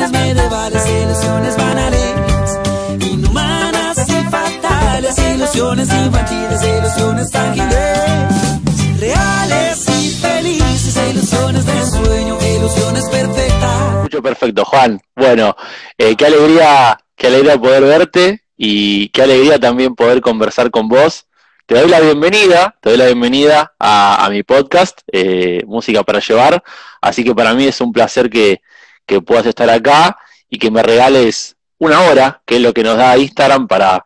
ilusiones ilusiones banales, inhumanas y fatales, ilusiones infantiles, ilusiones tangibles, reales y felices, ilusiones de sueño, ilusiones perfectas. Mucho perfecto, Juan. Bueno, eh, qué alegría, qué alegría poder verte y qué alegría también poder conversar con vos. Te doy la bienvenida, te doy la bienvenida a, a mi podcast, eh, Música para Llevar. Así que para mí es un placer que, que puedas estar acá y que me regales una hora, que es lo que nos da Instagram para,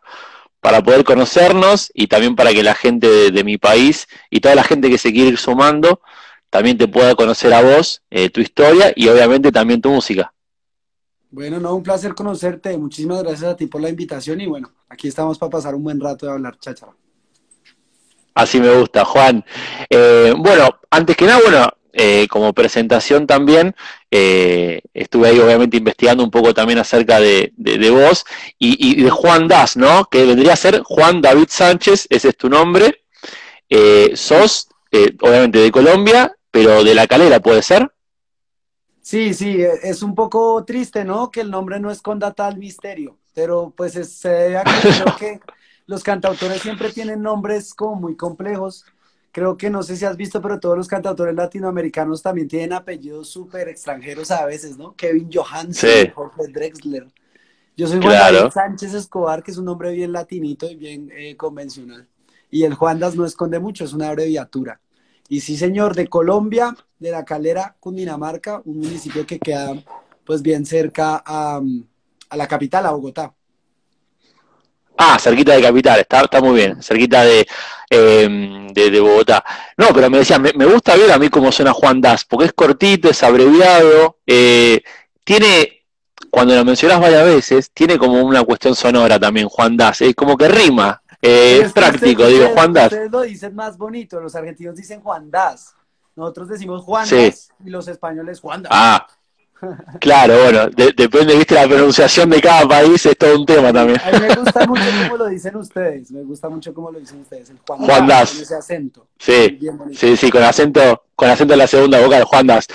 para poder conocernos y también para que la gente de, de mi país y toda la gente que se quiere ir sumando también te pueda conocer a vos, eh, tu historia y obviamente también tu música. Bueno, no, un placer conocerte. Muchísimas gracias a ti por la invitación y bueno, aquí estamos para pasar un buen rato de hablar cháchara. Así me gusta, Juan. Eh, bueno, antes que nada, bueno, eh, como presentación también, eh, estuve ahí obviamente investigando un poco también acerca de, de, de vos y, y, de Juan Das, ¿no? Que vendría a ser Juan David Sánchez, ese es tu nombre. Eh, sos, eh, obviamente, de Colombia, pero de La Calera, ¿puede ser? Sí, sí, e, es un poco triste, ¿no? Que el nombre no esconda tal misterio, pero pues es, creo que los cantautores siempre tienen nombres como muy complejos. Creo que no sé si has visto, pero todos los cantautores latinoamericanos también tienen apellidos súper extranjeros a veces, ¿no? Kevin Johansen, Sí. Jorge Drexler. Yo soy Juan Claro. David Sánchez Escobar, que es un nombre bien latinito y bien eh, convencional. Y el Juandas no esconde mucho, es una abreviatura. Y sí, señor, de Colombia, de La Calera, Cundinamarca, un municipio que queda pues bien cerca a, a la capital, a Bogotá. Ah, cerquita de Capital, está, está muy bien, cerquita de, eh, de, de Bogotá. No, pero me decía, me, me gusta ver a mí cómo suena Juan Das, porque es cortito, es abreviado, eh, tiene, cuando lo mencionas varias veces, tiene como una cuestión sonora también, Juan Das, es como que rima, eh, es práctico, digo, Juan Das. Ustedes lo dicen más bonito, los argentinos dicen Juan Das, nosotros decimos Juan Sí. Das y los españoles Juan Das. Ah, claro, bueno, de- depende, viste, la pronunciación de cada país es todo un tema también. A mí me gusta mucho cómo lo dicen ustedes, me gusta mucho cómo lo dicen ustedes, el Juan, Juan Das. con ese acento. Sí, sí, sí, con acento, con acento en la segunda vocal, Juan Das.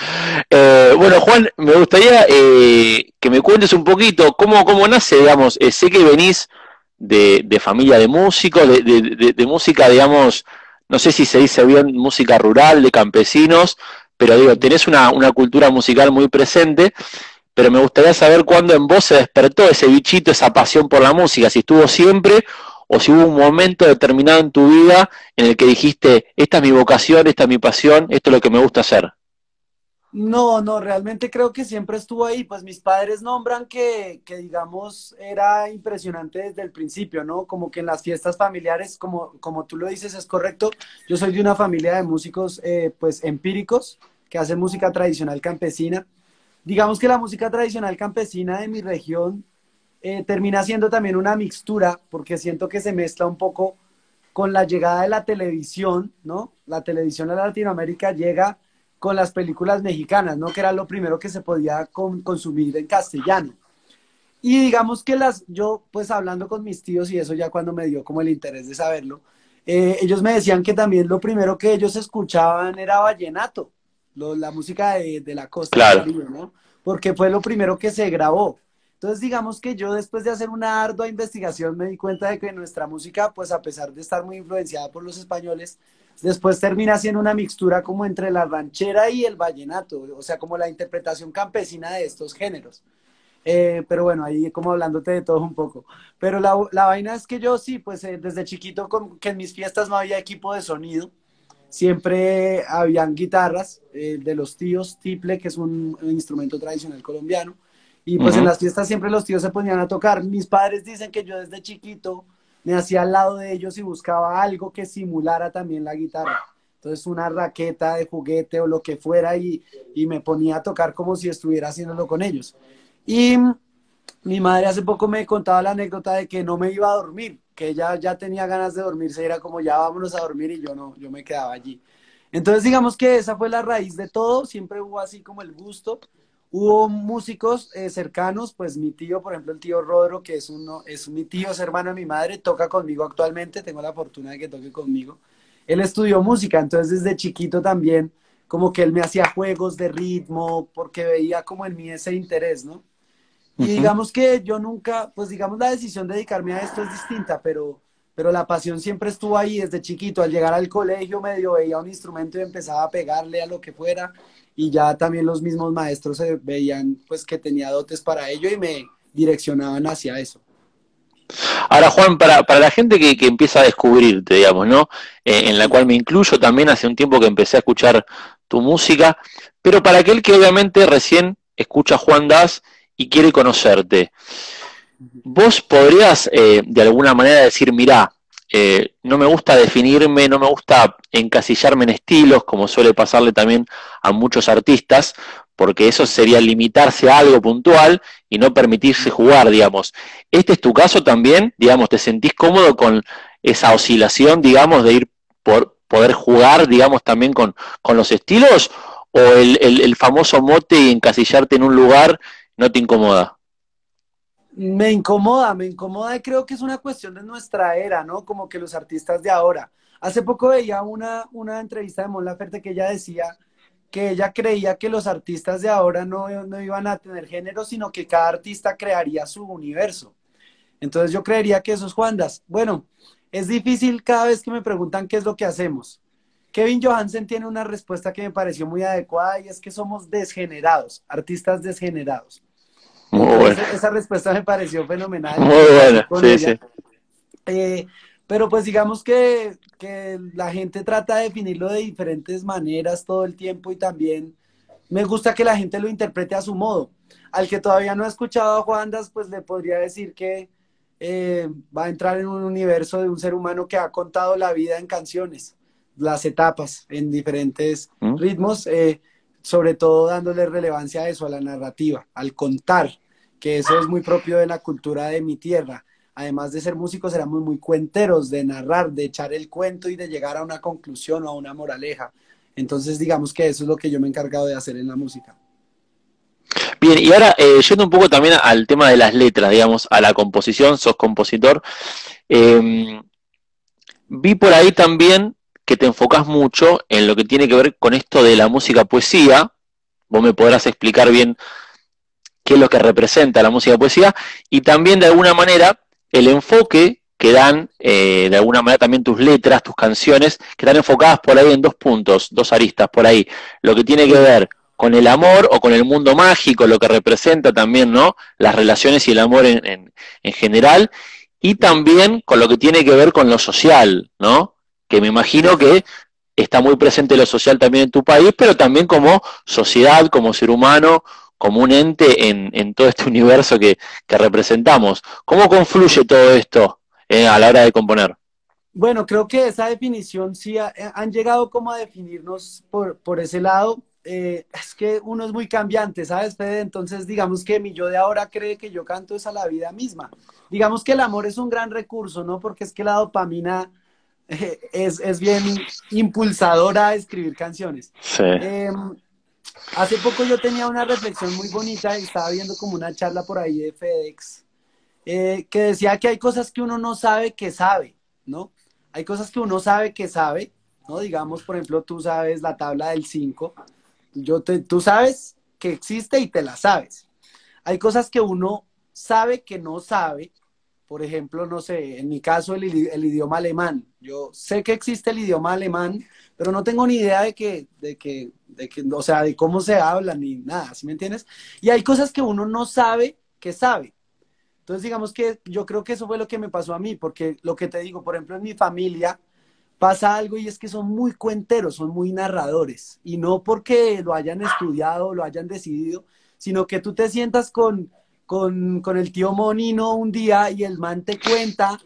Eh, bueno, Juan, me gustaría eh, que me cuentes un poquito cómo, cómo nace, digamos, eh, sé que venís de, de familia de músicos, de, de, de- de música, digamos, no sé si se dice bien música rural, de campesinos, pero digo, tenés una, una cultura musical muy presente, pero me gustaría saber cuándo en vos se despertó ese bichito, esa pasión por la música, si estuvo siempre o si hubo un momento determinado en tu vida en el que dijiste, esta es mi vocación, esta es mi pasión, esto es lo que me gusta hacer. No, no, realmente creo que siempre estuvo ahí. Pues mis padres nombran que, que, digamos, era impresionante desde el principio, ¿no? Como que en las fiestas familiares, como, como tú lo dices, es correcto. Yo soy de una familia de músicos, eh, pues, empíricos, que hacen música tradicional campesina. Digamos que la música tradicional campesina de mi región eh, termina siendo también una mixtura, porque siento que se mezcla un poco con la llegada de la televisión, ¿no? La televisión a Latinoamérica llega con las películas mexicanas, ¿no? Que era lo primero que se podía con, consumir en castellano. Y digamos que las, yo pues hablando con mis tíos y eso ya cuando me dio como el interés de saberlo, eh, ellos me decían que también lo primero que ellos escuchaban era vallenato, lo, la música de, de la costa Claro. Caribe, ¿no? Porque fue lo primero que se grabó. Entonces, digamos que yo después de hacer una ardua investigación me di cuenta de que nuestra música, pues a pesar de estar muy influenciada por los españoles, después termina siendo una mixtura como entre la ranchera y el vallenato, o sea, como la interpretación campesina de estos géneros. Eh, pero bueno, ahí como hablándote de todo un poco. Pero la, la vaina es que yo sí, pues eh, desde chiquito, con, que en mis fiestas no había equipo de sonido, siempre habían guitarras eh, de los tíos, tiple, que es un, instrumento tradicional colombiano. Y pues en las fiestas siempre los tíos se ponían a tocar. Mis padres dicen que yo desde chiquito me hacía al lado de ellos y buscaba algo que simulara también la guitarra. Entonces una raqueta de juguete o lo que fuera y, y me ponía a tocar como si estuviera haciéndolo con ellos. Y mi madre hace poco me contaba la anécdota de que no me iba a dormir, que ella ya tenía ganas de dormirse, era como ya vámonos a dormir y yo no, yo me quedaba allí. Entonces digamos que esa fue la raíz de todo, siempre hubo así como el gusto. Hubo músicos eh, cercanos, pues mi tío, por ejemplo, el tío Rodro, que es, uno, es mi tío, es hermano de mi madre, toca conmigo actualmente, tengo la fortuna de que toque conmigo. Él estudió música, entonces desde chiquito también, como que él me hacía juegos de ritmo, porque veía como en mí ese interés, ¿no? Y digamos que yo nunca, pues digamos la decisión de dedicarme a esto es distinta, pero, pero la pasión siempre estuvo ahí desde chiquito. Al llegar al colegio medio veía un instrumento y empezaba a pegarle a lo que fuera y ya también los mismos maestros se veían pues que tenía dotes para ello y me direccionaban hacia eso. Ahora, Juan, para, para la gente que, que empieza a descubrirte, digamos, ¿no? Eh, en la cual me incluyo también hace un tiempo que empecé a escuchar tu música, pero para aquel que obviamente recién escucha Juan Das y quiere conocerte, vos podrías eh, de alguna manera decir, mirá, eh, no me gusta definirme, no me gusta encasillarme en estilos, como suele pasarle también a muchos artistas, porque eso sería limitarse a algo puntual y no permitirse jugar, digamos. ¿Este es tu caso también? Digamos, ¿te sentís cómodo con esa oscilación, digamos, de ir por poder jugar, digamos, también con, con los estilos? ¿O el, el, el famoso mote y encasillarte en un lugar no te incomoda? Me incomoda, me incomoda y creo que es una cuestión de nuestra era, ¿no? Como que los artistas de ahora. Hace poco veía una, una entrevista de Mon Laferte que ella decía que ella creía que los artistas de ahora no, no iban a tener género, sino que cada artista crearía su universo. Entonces yo creería que eso es Juandas. Bueno, es difícil cada vez que me preguntan qué es lo que hacemos. Kevin Johansen tiene una respuesta que me pareció muy adecuada y es que somos desgenerados, artistas desgenerados. Muy. Esa, esa respuesta me pareció fenomenal. Muy buena, sí, ella. sí. Eh, pero pues digamos que, que la gente trata de definirlo de diferentes maneras todo el tiempo y también me gusta que la gente lo interprete a su modo. Al que todavía no ha escuchado a Juandas, pues le podría decir que eh, va a entrar en un universo de un ser humano que ha contado la vida en canciones, las etapas en diferentes ¿Mm? ritmos, eh, sobre todo dándole relevancia a eso, a la narrativa, al contar, que eso es muy propio de la cultura de mi tierra además de ser músicos, éramos muy cuenteros de narrar, de echar el cuento y de llegar a una conclusión o a una moraleja. Entonces, digamos que eso es lo que yo me he encargado de hacer en la música. Bien, y ahora eh, yendo un poco también al tema de las letras, digamos, a la composición, sos compositor. eh, vi por ahí también que te enfocás mucho en lo que tiene que ver con esto de la música poesía. Vos me podrás explicar bien qué es lo que representa la música poesía y también de alguna manera el enfoque que dan eh, de alguna manera también tus letras, tus canciones, que están enfocadas por ahí en dos puntos, dos aristas por ahí. Lo que tiene que ver con el amor o con el mundo mágico, lo que representa también, ¿no? Las relaciones y el amor en, en, en general, y también con lo que tiene que ver con lo social, ¿no? Que me imagino que está muy presente lo social también en tu país, pero también como sociedad, como ser humano, como un ente en, todo este universo que, representamos. ¿Cómo confluye todo esto eh, a la hora de componer? Bueno, creo que esa definición sí ha, han llegado como a definirnos por, ese lado. Eh, es que uno es muy cambiante, ¿sabes, Fede? Entonces, digamos que mi yo de ahora cree que yo canto es a la vida misma. Digamos que el amor es un gran recurso, ¿no? Porque es que la dopamina eh, es, es, bien impulsadora a escribir canciones. Sí. Eh, hace poco yo tenía una reflexión muy bonita y estaba viendo como una charla por ahí de FedEx eh, que decía que hay cosas que uno no sabe que sabe, ¿no? Hay cosas que uno sabe que sabe, ¿no? Digamos, por ejemplo, tú sabes la tabla del 5, yo te, tú sabes que existe y te la sabes. Hay cosas que uno sabe que no sabe, por ejemplo, no sé, en mi caso el, el, idioma alemán. Yo sé que existe el idioma alemán, pero no tengo ni idea de que, de que, de que, o sea, de cómo se habla ni nada, ¿sí me entiendes? Y hay cosas que uno no sabe que sabe. Entonces, digamos que yo creo que eso fue lo que me pasó a mí, porque lo que te digo, por ejemplo, en mi familia pasa algo y es que son muy cuenteros, son muy narradores, y no porque lo hayan estudiado, lo hayan decidido, sino que tú te sientas con, con, con el tío Monino un día y el man te cuenta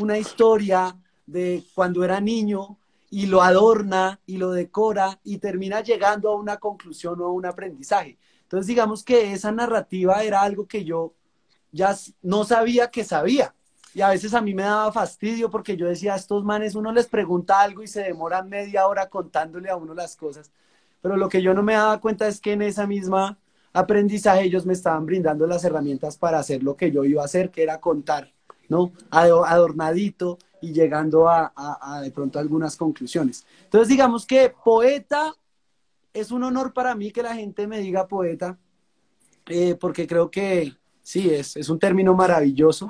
una historia de cuando era niño y lo adorna y lo decora y termina llegando a una conclusión o a un aprendizaje. Entonces digamos que esa narrativa era algo que yo ya no sabía que sabía. Y a veces a mí me daba fastidio porque yo decía, a estos manes uno les pregunta algo y se demoran media hora contándole a uno las cosas. Pero lo que yo no me daba cuenta es que en esa misma aprendizaje ellos me estaban brindando las herramientas para hacer lo que yo iba a hacer, que era contar, ¿no? Adornadito y llegando a, de pronto algunas conclusiones. Entonces digamos que poeta es un honor para mí que la gente me diga poeta, eh, porque creo que, sí, es, es un término maravilloso.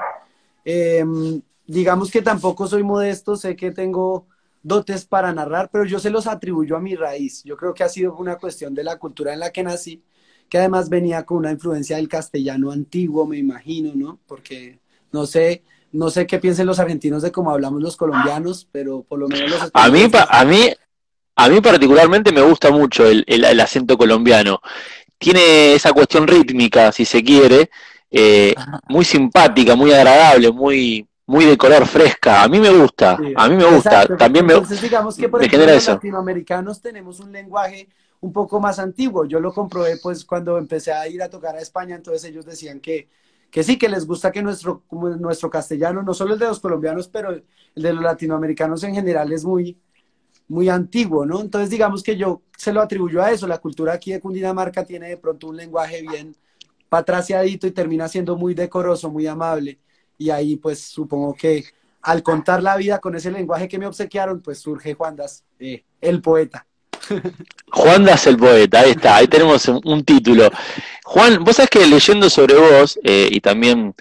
Em, digamos que tampoco soy modesto, sé que tengo dotes para narrar, pero yo se los atribuyo a mi raíz. Yo creo que ha sido una cuestión de la cultura en la que nací, que además venía con una influencia del castellano antiguo, me imagino, ¿no? Porque no sé, no sé qué piensen los argentinos de cómo hablamos los colombianos, pero por lo menos los A mí, a mí, a mí particularmente me gusta mucho el, el, acento colombiano. Tiene esa cuestión rítmica, si se quiere, eh, muy simpática, muy agradable, muy, muy de color fresca. A mí me gusta, a mí me gusta. También me, Entonces, digamos que por ejemplo, los latinoamericanos tenemos un lenguaje un poco más antiguo. Yo lo comprobé pues cuando empecé a ir a tocar a España, entonces ellos decían que, que sí, que les gusta que nuestro, nuestro castellano, no solo el de los colombianos, pero el de los latinoamericanos en general es muy, muy antiguo, ¿no? Entonces digamos que yo se lo atribuyo a eso. La cultura aquí de Cundinamarca tiene de pronto un lenguaje bien patraciadito y termina siendo muy decoroso, muy amable y ahí pues supongo que al contar la vida con ese lenguaje que me obsequiaron, pues surge Juan Das, eh, el poeta. Juan Das el poeta, ahí está, ahí tenemos un, título. Juan, vos sabés que leyendo sobre vos eh, y también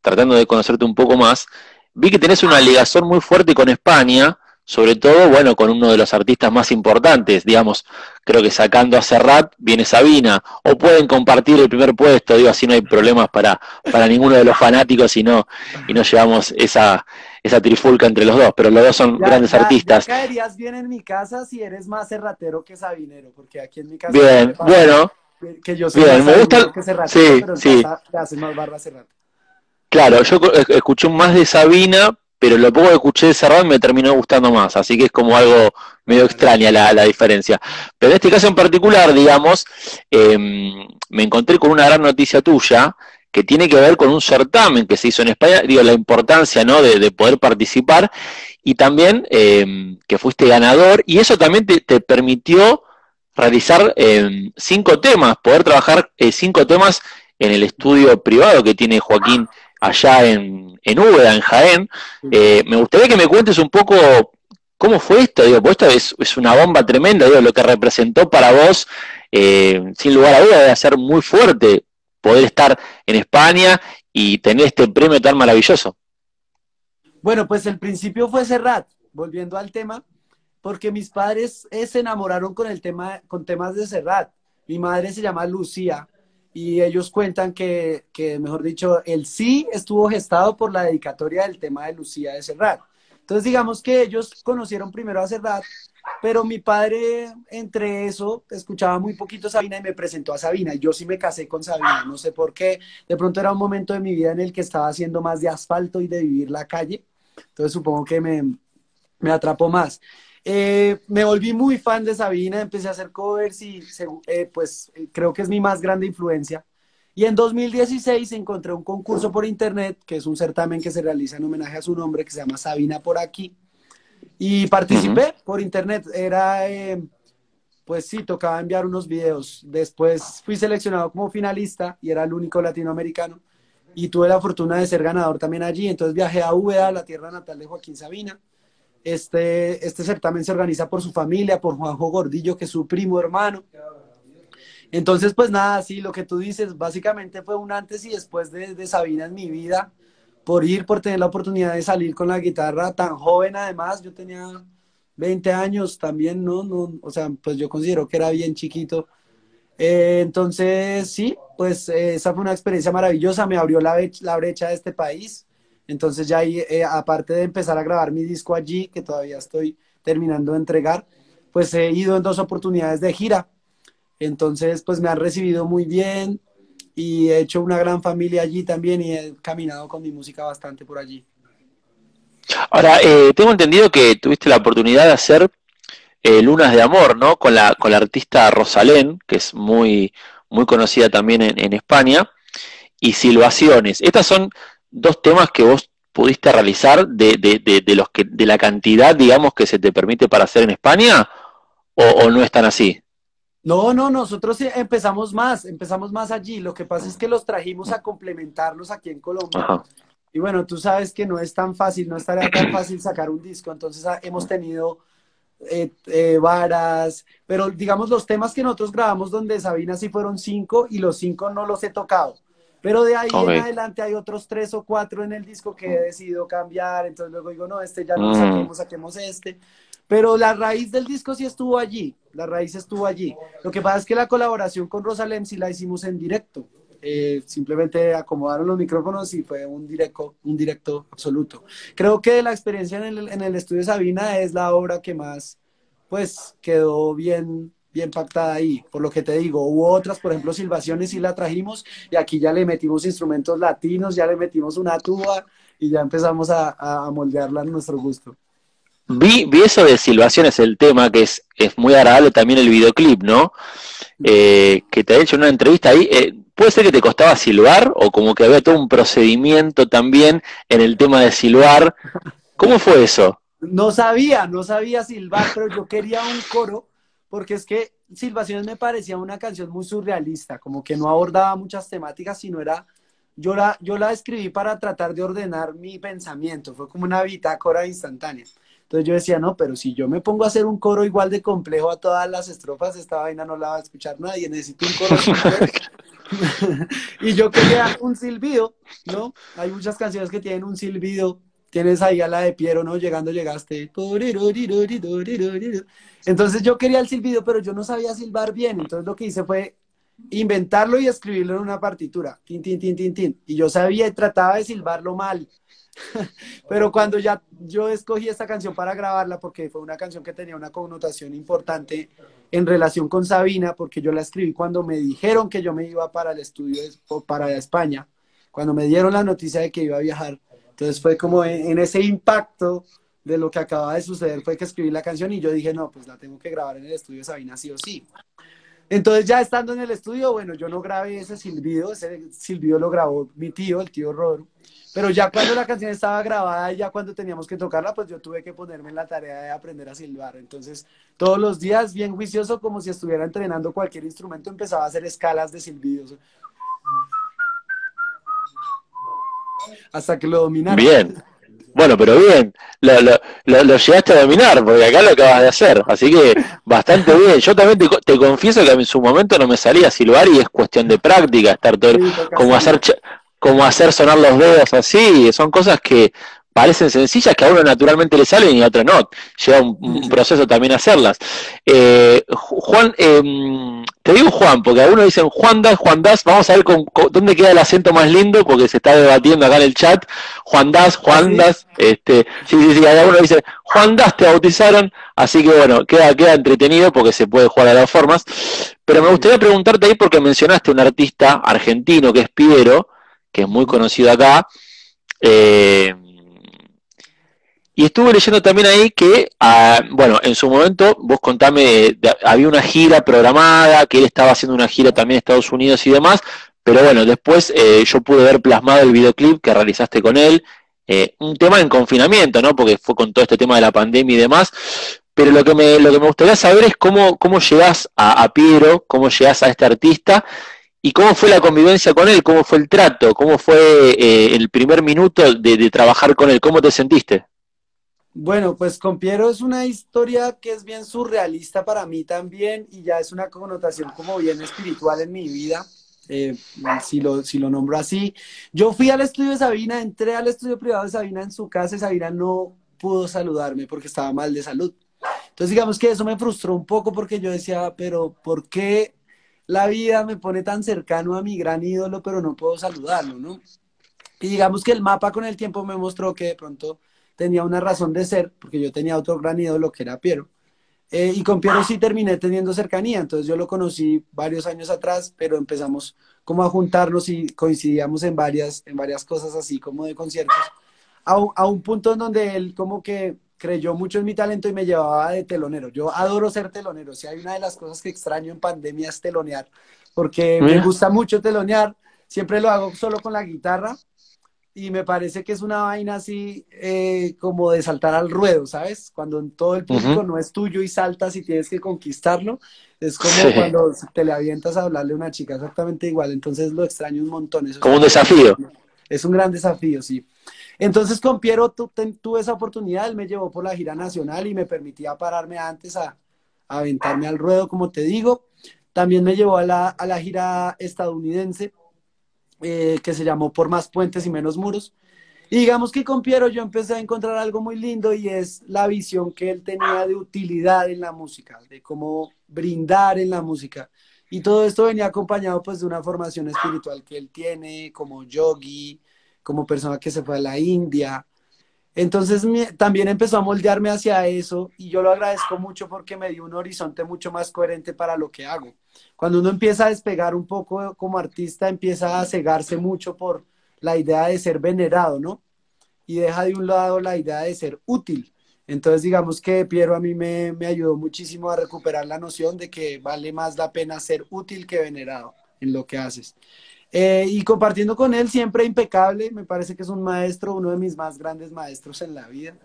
tratando de conocerte un poco más, vi que tenés una ligación muy fuerte con España, sobre todo, bueno, con uno de los artistas más importantes, digamos, creo que sacando a Serrat viene Sabina, o pueden compartir el primer puesto, digo, así no hay problemas para, para ninguno de los fanáticos y no, y no llevamos esa, esa trifulca entre los dos, pero los dos son grandes artistas. Ya caerías bien en mi casa si eres más serratero que sabinero, porque aquí en mi casa... Bien, bueno. Que yo soy bien, me gusta... que serratero, sí, pero sí. más barba Serrat. Claro, yo escuché más de Sabina, pero lo poco que escuché de Serrat me terminó gustando más, así que es como algo medio extraña la, la diferencia. Pero en este caso en particular, digamos, em, me encontré con una gran noticia tuya que tiene que ver con un certamen que se hizo en España, digo, la importancia ¿no? de, poder participar y también em, que fuiste ganador y eso también te, permitió realizar em, cinco temas, poder trabajar eh, cinco temas en el estudio privado que tiene Joaquín allá en, en Úbeda, en Jaén. Eh, me gustaría que me cuentes un poco cómo fue esto, digo, pues esto es, es una bomba tremenda, digo, lo que representó para vos, eh, sin lugar a duda, debe ser muy fuerte poder estar en España y tener este premio tan maravilloso. Bueno, pues el principio fue Serrat, volviendo al tema, porque mis padres eh, se enamoraron con el tema, con temas de Serrat. Mi madre se llama Lucía y ellos cuentan que, que, mejor dicho, el sí estuvo gestado por la dedicatoria del tema de Lucía de Serrat. Entonces, digamos que ellos conocieron primero a Serrat, pero mi padre, entre eso, escuchaba muy poquito a Sabina y me presentó a Sabina. Yo sí me casé con Sabina, no sé por qué. De pronto era un momento de mi vida en el que estaba haciendo más de asfalto y de vivir la calle. Entonces, supongo que me, me atrapó más. Eh, me volví muy fan de Sabina, empecé a hacer covers y eh, pues eh, creo que es mi más grande influencia. Y en 2016 encontré un concurso por internet, que es un certamen que se realiza en homenaje a su nombre, que se llama Sabina por aquí. Y participé por internet. Era, pues sí, tocaba enviar unos videos. Después fui seleccionado como finalista y era el único latinoamericano. Y tuve la fortuna de ser ganador también allí. Entonces viajé a Úbeda, la tierra natal de Joaquín Sabina este, este certamen se organiza por su familia, por Juanjo Gordillo, que es su primo hermano. Entonces, pues nada, sí, lo que tú dices, básicamente fue un antes y después de, de, Sabina en mi vida, por ir, por tener la oportunidad de salir con la guitarra tan joven además, yo tenía 20 años también, ¿no? no o sea, pues yo considero que era bien chiquito. Eh, entonces, sí, pues eh, esa fue una experiencia maravillosa, me abrió la, la brecha de este país. Entonces ya ahí, eh, aparte de empezar a grabar mi disco allí, que todavía estoy terminando de entregar, pues he ido en dos oportunidades de gira. Entonces, pues me han recibido muy bien y he hecho una gran familia allí también y he caminado con mi música bastante por allí. Ahora, eh, tengo entendido que tuviste la oportunidad de hacer eh, Lunas de Amor, ¿no? Con la, con la artista Rosalén, que es muy, muy conocida también en, en España, y Silvaciones. Estas son dos temas que vos pudiste realizar de, de, de, los que, de la cantidad, digamos, que se te permite para hacer en España? ¿O, no están así? No, no, nosotros empezamos más, empezamos más allí. Lo que pasa es que los trajimos a complementarlos aquí en Colombia. Y bueno, tú sabes que no es tan fácil, no estaría tan fácil sacar un disco. Entonces ah, hemos tenido eh, eh, varas, pero digamos los temas que nosotros grabamos donde Sabina sí fueron cinco y los cinco no los he tocado Pero de ahí en adelante hay otros tres o cuatro en el disco que he decidido cambiar, entonces luego digo, no, este ya no lo saquemos, saquemos este. Pero la raíz del disco sí estuvo allí, la raíz estuvo allí. Lo que pasa es que la colaboración con Rosalem sí la hicimos en directo. Eh, simplemente acomodaron los micrófonos y fue un directo, un directo absoluto. Creo que la experiencia en el, en el estudio Sabina es la obra que más, pues, quedó bien, bien pactada ahí, por lo que te digo, hubo otras, por ejemplo, Silvaciones y la trajimos y aquí ya le metimos instrumentos latinos, ya le metimos una tuba y ya empezamos a, a moldearla a nuestro gusto. Vi, vi eso de Silvaciones, el tema, que es, es muy agradable también el videoclip, ¿no? Eh, que te ha hecho una entrevista ahí. Eh, ¿Puede ser que te costaba silbar o como que había todo un procedimiento también en el tema de silbar? ¿Cómo fue eso? No sabía, no sabía silbar, pero yo quería un coro porque es que Silvaciones me parecía una canción muy surrealista, como que no abordaba muchas temáticas, sino era, yo la, yo la escribí para tratar de ordenar mi pensamiento, fue como una bitácora instantánea. Entonces yo decía, no, pero si yo me pongo a hacer un coro igual de complejo a todas las estrofas, esta vaina no la va a escuchar nadie, necesito un coro. y yo quería un silbido, ¿no? Hay muchas canciones que tienen un silbido tienes ahí a la de Piero, ¿no? Llegando, llegaste. Entonces yo quería el silbido, pero yo no sabía silbar bien. Entonces lo que hice fue inventarlo y escribirlo en una partitura. Tin, tin, tin, tin, tin. Y yo sabía y trataba de silbarlo mal. pero cuando ya yo escogí esta canción para grabarla, porque fue una canción que tenía una connotación importante en relación con Sabina, porque yo la escribí cuando me dijeron que yo me iba para el estudio para España, cuando me dieron la noticia de que iba a viajar entonces fue como en, ese impacto de lo que acaba de suceder, fue que escribí la canción y yo dije, no, pues la tengo que grabar en el estudio Sabina sí o sí. Entonces ya estando en el estudio, bueno, yo no grabé ese silbido, ese silbido lo grabó mi tío, el tío Rodro, pero ya cuando la canción estaba grabada ya cuando teníamos que tocarla, pues yo tuve que ponerme en la tarea de aprender a silbar. Entonces, todos los días, bien juicioso, como si estuviera entrenando cualquier instrumento, empezaba a hacer escalas de silbidos hasta que lo dominaron. Bien. Bueno, pero bien, lo, lo, llegaste a dominar, porque acá lo acabas de hacer, así que bastante bien. Yo también te, confieso que en su momento no me salía a silbar y es cuestión de práctica, estar todo, como hacer como hacer sonar los dedos así, son cosas que parecen sencillas que a uno naturalmente le salen y a otro no. Lleva un, proceso también hacerlas. Eh, Juan, eh, te digo Juan, porque algunos dicen Juan Das, Juan Das, vamos a ver con, dónde queda el acento más lindo, porque se está debatiendo acá en el chat. Juan Das, Juan ¿Ah, Das, este, sí, sí, sí, algunos dicen Juan Das te bautizaron, así que bueno, queda, queda entretenido porque se puede jugar de las formas. Pero me gustaría preguntarte ahí porque mencionaste un artista argentino que es Piero, que es muy conocido acá. Eh, y estuve leyendo también ahí que, ah, bueno, en su momento, vos contame, había una gira programada, que él estaba haciendo una gira también en Estados Unidos y demás, pero bueno, después eh, yo pude ver plasmado el videoclip que realizaste con él, eh, un tema en confinamiento, ¿no? Porque fue con todo este tema de la pandemia y demás, pero lo que me, lo que me gustaría saber es cómo, cómo llegás a, Piero, cómo llegás a este artista y cómo fue la convivencia con él, cómo fue el trato, cómo fue eh, el primer minuto de trabajar con él, cómo te sentiste. Bueno, pues con Piero es una historia que es bien surrealista para mí también y ya es una connotación como bien espiritual en mi vida, eh, si, lo, si lo nombro así. Yo fui al estudio de Sabina, entré al estudio privado de Sabina en su casa y Sabina no pudo saludarme porque estaba mal de salud. Entonces digamos que eso me frustró un poco porque yo decía, pero ¿por qué la vida me pone tan cercano a mi gran ídolo pero no puedo saludarlo, ¿no? Y digamos que el mapa con el tiempo me mostró que de pronto tenía una razón de ser, porque yo tenía otro gran ídolo que era Piero. Eh, y con Piero sí terminé teniendo cercanía, entonces yo lo conocí varios años atrás, pero empezamos como a juntarnos y coincidíamos en varias, en varias cosas así como de conciertos, a un, a un punto en donde él como que creyó mucho en mi talento y me llevaba de telonero. Yo adoro ser telonero, si hay una de las cosas que extraño en pandemia es telonear, porque me gusta mucho telonear, siempre lo hago solo con la guitarra y me parece que es una vaina así eh, como de saltar al ruedo, ¿sabes? Cuando todo el público no es tuyo y saltas y tienes que conquistarlo, es como cuando te le avientas a hablarle a una chica, exactamente igual, entonces lo extraño un montón. Eso como un desafío. Es un gran desafío, sí. Entonces con Piero tuve esa oportunidad, él me llevó por la gira nacional y me permitía pararme antes a, a aventarme al ruedo, como te digo. También me llevó a la, a la gira estadounidense eh, que se llamó Por más puentes y menos muros. Y digamos que con Piero yo empecé a encontrar algo muy lindo y es la visión que él tenía de utilidad en la música, de cómo brindar en la música. Y todo esto venía acompañado pues de una formación espiritual que él tiene como yogi, como persona que se fue a la India. Entonces también empezó a moldearme hacia eso y yo lo agradezco mucho porque me dio un horizonte mucho más coherente para lo que hago. Cuando uno empieza a despegar un poco como artista, empieza a cegarse mucho por la idea de ser venerado, ¿no? Y deja de un lado la idea de ser útil. Entonces, digamos que Piero a mí me, me ayudó muchísimo a recuperar la noción de que vale más la pena ser útil que venerado en lo que haces. Eh, y compartiendo con él siempre impecable, me parece que es un maestro, uno de mis más grandes maestros en la vida.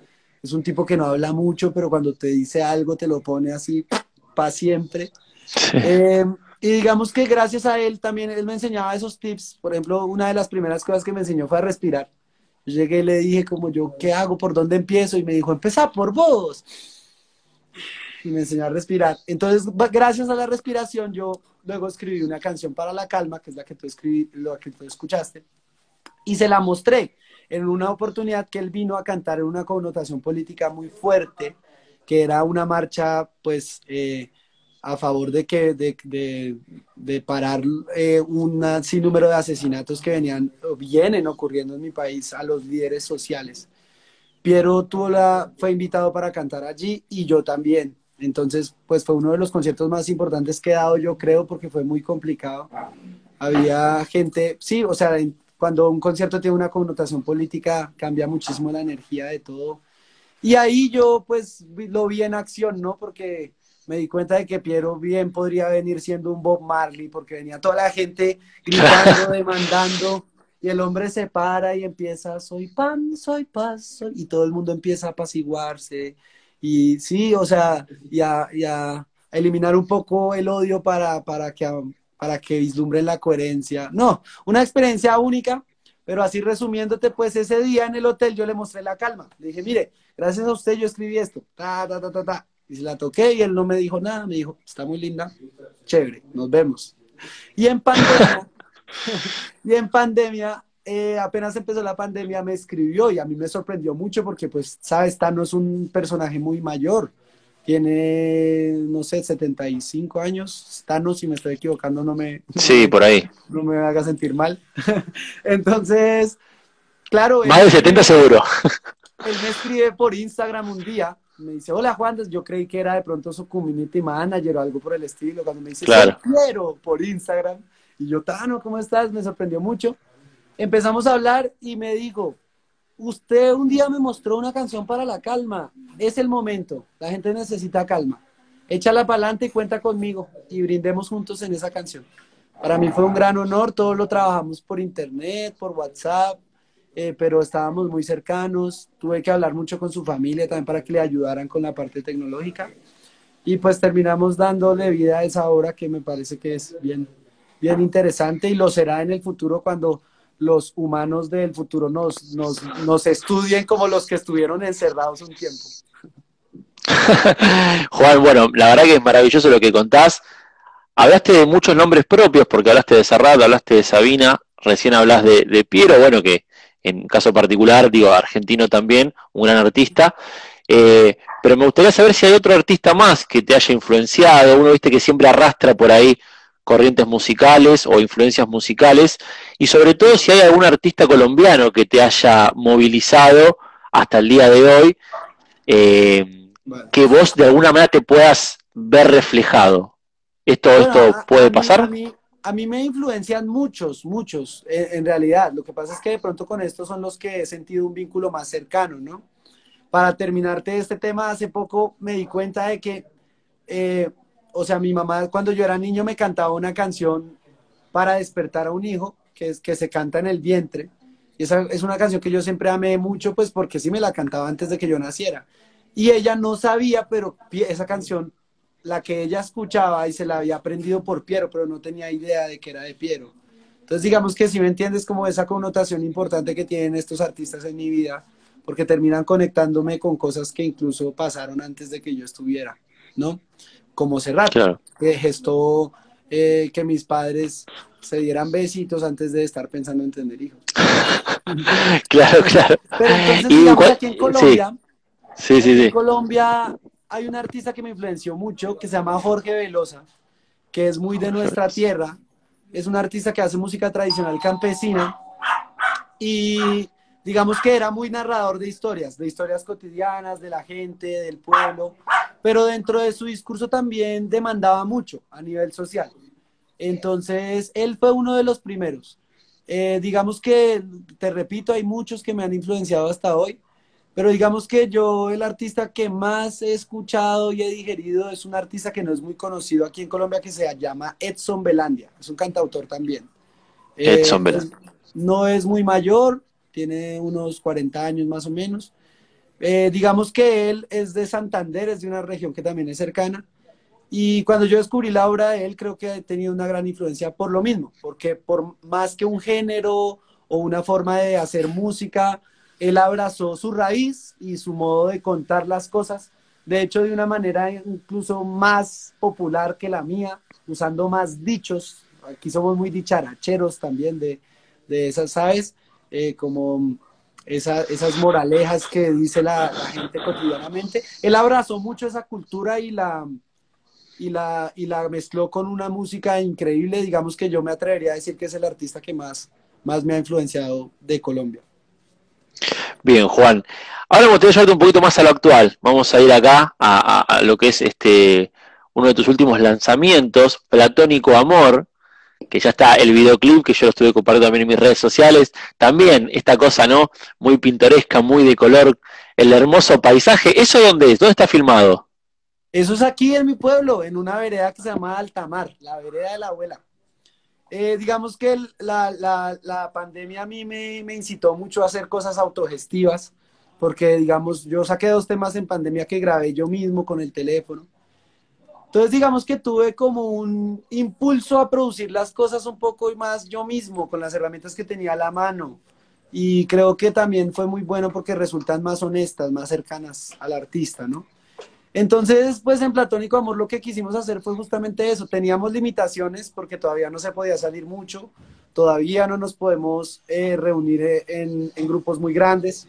Es un tipo que no habla mucho, pero cuando te dice algo te lo pone así para siempre. Eh, y digamos que gracias a él también, él me enseñaba esos tips. Por ejemplo, una de las primeras cosas que me enseñó fue a respirar. Yo llegué y le dije como yo, ¿qué hago? ¿Por dónde empiezo? Y me dijo, empieza por vos. Y me enseñó a respirar. Entonces, gracias a la respiración, yo luego escribí una canción para la calma, que es la que tú, escribí, lo que tú escuchaste, y se la mostré en una oportunidad que él vino a cantar en una connotación política muy fuerte, que era una marcha, pues, eh, a favor de que de, de, parar eh, un sinnúmero de asesinatos que venían o vienen ocurriendo en mi país a los líderes sociales. Piero tuvo fue invitado para cantar allí y yo también. Entonces, pues fue uno de los conciertos más importantes que he dado, yo creo, porque fue muy complicado. Había gente, sí, o sea, cuando un concierto tiene una connotación política, cambia muchísimo la energía de todo. Y ahí yo, pues, lo vi en acción, ¿no? Porque me di cuenta de que Piero bien podría venir siendo un Bob Marley, porque venía toda la gente gritando, demandando, y el hombre se para y empieza, soy pan, soy paz, y todo el mundo empieza a apaciguarse, y sí, o sea, y a, eliminar un poco el odio para, para, que, para que vislumbren la coherencia. No, una experiencia única, pero así resumiéndote, pues ese día en el hotel yo le mostré la calma. Le dije, mire, gracias a usted yo escribí esto, ta, ta, ta, ta, ta y se la toqué y él no me dijo nada, me dijo, está muy linda, chévere, nos vemos. Y en pandemia, y en pandemia, eh, apenas empezó la pandemia, me escribió y a mí me sorprendió mucho porque, pues, sabes, Tano es un personaje muy mayor. Tiene, no sé, 75 años. Tano, si me estoy equivocando, no me... Sí, por ahí. No me haga sentir mal. Entonces, claro... Más de 70 seguro. Él me escribe por Instagram un día me dice, hola Juan, yo creí que era de pronto su community manager o algo por el estilo. Cuando me dice, claro. quiero por Instagram. Y yo, Tano, ¿cómo estás? Me sorprendió mucho. Empezamos a hablar y me dijo, usted un día me mostró una canción para la calma. Es el momento. La gente necesita calma. Échala para adelante y cuenta conmigo y brindemos juntos en esa canción. Para mí fue un gran honor. Todo lo trabajamos por internet, por WhatsApp eh, pero estábamos muy cercanos, tuve que hablar mucho con su familia también para que le ayudaran con la parte tecnológica y pues terminamos dándole vida a esa obra que me parece que es bien, bien interesante y lo será en el futuro cuando los humanos del futuro nos, nos, estudien como los que estuvieron encerrados un tiempo. Juan, bueno, la verdad que es maravilloso lo que contás. Hablaste de muchos nombres propios, porque hablaste de Serrat, hablaste de Sabina, recién hablas de, de Piero, bueno, que en caso particular, digo, argentino también, un gran artista. Eh, pero me gustaría saber si hay otro artista más que te haya influenciado, uno viste que siempre arrastra por ahí corrientes musicales o influencias musicales, y sobre todo si hay algún artista colombiano que te haya movilizado hasta el día de hoy, eh, que vos de alguna manera te puedas ver reflejado. ¿Esto, esto puede pasar? a mí me influencian muchos, muchos, en, realidad. Lo que pasa es que de pronto con estos son los que he sentido un vínculo más cercano, ¿no? Para terminarte este tema, hace poco me di cuenta de que, eh, o sea, mi mamá cuando yo era niño me cantaba una canción para despertar a un hijo, que, es, que se canta en el vientre. Y esa es una canción que yo siempre amé mucho, pues porque sí me la cantaba antes de que yo naciera. Y ella no sabía, pero esa canción la que ella escuchaba y se la había aprendido por Piero, pero no tenía idea de que era de Piero. Entonces, digamos que si me entiendes como esa connotación importante que tienen estos artistas en mi vida, porque terminan conectándome con cosas que incluso pasaron antes de que yo estuviera, ¿no? Como Serrat, que gestó eh, que mis padres se dieran besitos antes de estar pensando en tener hijos. claro, claro. Pero entonces, digamos, aquí en Colombia, sí. Sí, sí, en Colombia hay un artista que me influenció mucho que se llama Jorge Velosa, que es muy de nuestra tierra. Es un artista que hace música tradicional campesina y digamos que era muy narrador de historias, de historias cotidianas, de la gente, del pueblo, pero dentro de su discurso también demandaba mucho a nivel social. Entonces, él fue uno de los primeros. Eh, digamos que, te repito, hay muchos que me han influenciado hasta hoy, pero digamos que yo el artista que más he escuchado y he digerido es un artista que no es muy conocido aquí en Colombia que se llama Edson Belandia, es un cantautor también. Edson eh, Belandia. No es muy mayor, tiene unos 40 años más o menos. Eh, digamos que él es de Santander, es de una región que también es cercana. Y cuando yo descubrí la obra de él, creo que ha tenido una gran influencia por lo mismo, porque por más que un género o una forma de hacer música, él abrazó su raíz y su modo de contar las cosas, de hecho de una manera incluso más popular que la mía, usando más dichos. Aquí somos muy dicharacheros también de, de esas, ¿sabes? Eh, como esas moralejas que dice la, gente cotidianamente. Él abrazó mucho esa cultura y la, y, la, y la mezcló con una música increíble. Digamos que yo me atrevería a decir que es el artista que más, más me ha influenciado de Colombia. Bien, Juan. Ahora me gustaría llevarte un poquito más a lo actual. Vamos a ir acá a, lo que es este uno de tus últimos lanzamientos, Platónico Amor, que ya está el videoclip, que yo lo estuve compartiendo también en mis redes sociales. También esta cosa, ¿no? Muy pintoresca, muy de color, el hermoso paisaje. ¿Eso dónde es? ¿Dónde está filmado? Eso es aquí en mi pueblo, en una vereda que se llama Altamar, la vereda de la abuela. Eh, digamos que la, la, la, pandemia a mí me, me, incitó mucho a hacer cosas autogestivas, porque digamos, yo saqué dos temas en pandemia que grabé yo mismo con el teléfono. Entonces, digamos que tuve como un impulso a producir las cosas un poco más yo mismo, con las herramientas que tenía a la mano. Y creo que también fue muy bueno porque resultan más honestas, más cercanas al artista, ¿no? Entonces, pues en Platónico Amor lo que quisimos hacer fue justamente eso. Teníamos limitaciones porque todavía no se podía salir mucho, todavía no nos podemos eh, reunir eh, en, en, grupos muy grandes.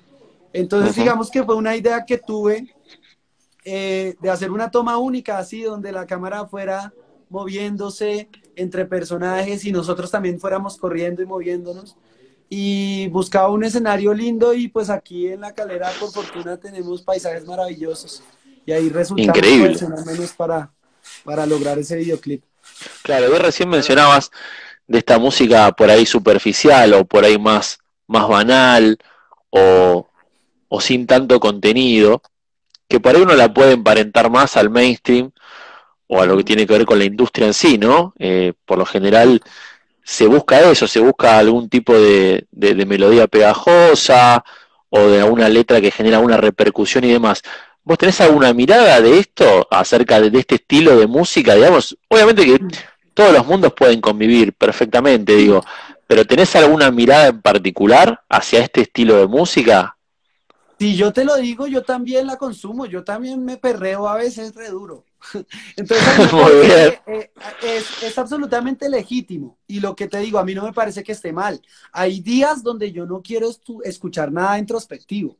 Entonces, digamos que fue una idea que tuve eh, de hacer una toma única así, donde la cámara fuera moviéndose entre personajes y nosotros también fuéramos corriendo y moviéndonos. Y buscaba un escenario lindo y pues aquí en la calera por fortuna tenemos paisajes maravillosos. Y ahí resultamos Increíble. menos para, para lograr ese videoclip. Claro, vos recién mencionabas de esta música por ahí superficial o por ahí más, más banal o, o sin tanto contenido que por ahí uno la puede emparentar más al mainstream o a lo que tiene que ver con la industria en sí, ¿no? Eh, por lo general se busca eso, se busca algún tipo de, melodía pegajosa o de alguna letra que genera una repercusión y demás. ¿Vos tenés alguna mirada de esto acerca de, este estilo de música? Digamos, obviamente que todos los mundos pueden convivir perfectamente, digo, pero ¿tenés alguna mirada en particular hacia este estilo de música? Si yo te lo digo, yo también la consumo, yo también me perreo a veces re duro. Entonces, eh, es, es, absolutamente legítimo. Y lo que te digo, a mí no me parece que esté mal. Hay días donde yo no quiero escuchar nada introspectivo.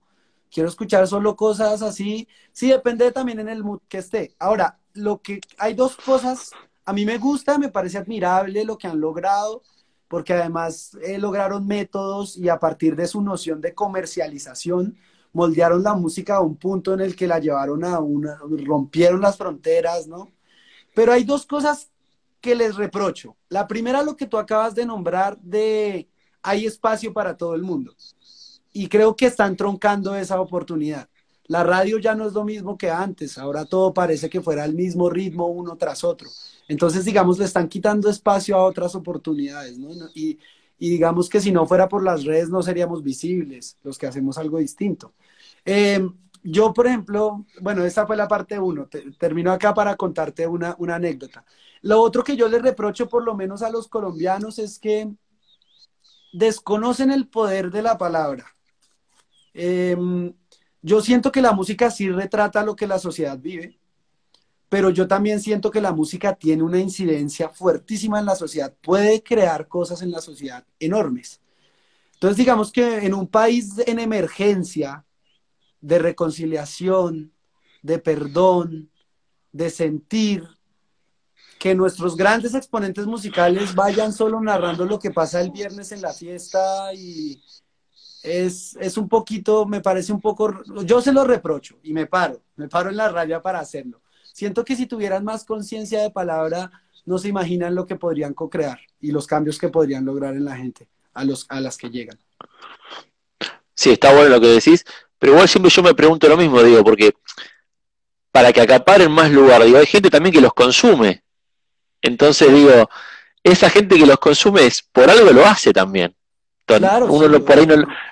Quiero escuchar solo cosas así. Sí, depende también en el mood que esté. Ahora, lo que hay dos cosas. A mí me gusta, me parece admirable lo que han logrado, porque además eh, lograron métodos y a partir de su noción de comercialización, moldearon la música a un punto en el que la llevaron a una, rompieron las fronteras, ¿no? Pero hay dos cosas que les reprocho. La primera, lo que tú acabas de nombrar de hay espacio para todo el mundo. Y creo que están troncando esa oportunidad. La radio ya no es lo mismo que antes, ahora todo parece que fuera el mismo ritmo uno tras otro. Entonces, digamos, le están quitando espacio a otras oportunidades, ¿no? Y, digamos que si no fuera por las redes no seríamos visibles los que hacemos algo distinto. Em, yo, por ejemplo, bueno, esta fue la parte uno, termino acá para contarte una, una anécdota. Lo otro que yo le reprocho por lo menos a los colombianos es que desconocen el poder de la palabra. Em, yo siento que la música sí retrata lo que la sociedad vive, pero yo también siento que la música tiene una incidencia fuertísima en la sociedad, puede crear cosas en la sociedad enormes. Entonces, digamos que en un país en emergencia, de reconciliación, de perdón, de sentir, que nuestros grandes exponentes musicales vayan solo narrando lo que pasa el viernes en la fiesta y es, es, un poquito, me parece un poco, yo se lo reprocho y me paro, me paro en la raya para hacerlo. Siento que si tuvieran más conciencia de palabra, no se imaginan lo que podrían co-crear y los cambios que podrían lograr en la gente, a, los, a las que llegan. Sí, está bueno lo que decís, pero igual siempre yo me pregunto lo mismo, digo, porque para que acaparen más lugar, digo, hay gente también que los consume, entonces digo, esa gente que los consume es por algo lo hace también. Uno por ahí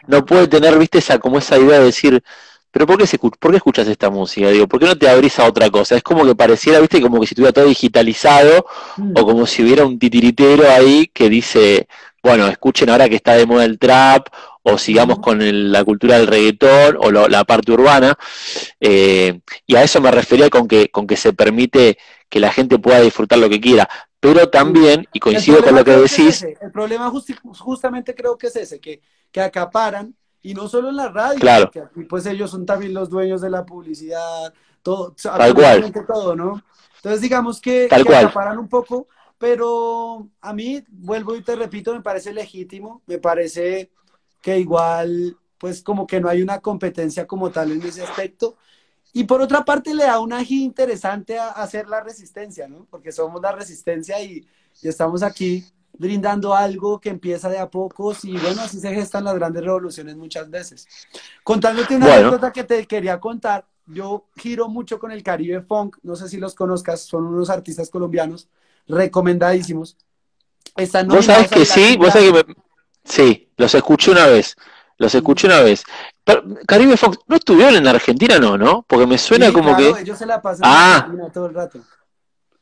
no, puede tener, viste, esa como esa idea de decir, pero ¿por qué, se, ¿por qué escuchas esta música? Digo, ¿por qué no te abrís a otra cosa? Es como que pareciera, viste, como que si estuviera todo digitalizado mm. o como si hubiera un titiritero ahí que dice, bueno, escuchen ahora que está de moda el trap o sigamos con la cultura del reggaetón o la parte urbana. Eh, y a eso me refería con que, con que se permite que la gente pueda disfrutar lo que quiera. Pero también, y coincido con lo que decís... el problema justamente creo que es ese, que, que acaparan, y no solo en la radio, claro. pues ellos son también los dueños de la publicidad, todo, Tal cual. todo, ¿no? Entonces digamos que, acaparan un poco, pero a mí, vuelvo y te repito, me parece legítimo, me parece que igual, pues como que no hay una competencia como tal en ese aspecto, y por otra parte le da un ají interesante a, hacer la resistencia, ¿no? Porque somos la resistencia y, estamos aquí brindando algo que empieza de a pocos y bueno, así se gestan las grandes revoluciones muchas veces. Contándote una anécdota que te quería contar, yo giro mucho con el Caribe Funk, no sé si los conozcas, son unos artistas colombianos recomendadísimos. Están vos sabés que sí, vos sabés que sí, los escuché una vez. Los escuché una vez. Caribe Fox, ¿no estuvieron en Argentina no, no? Porque me suena como que... Ellos se la pasan ah, todo el rato.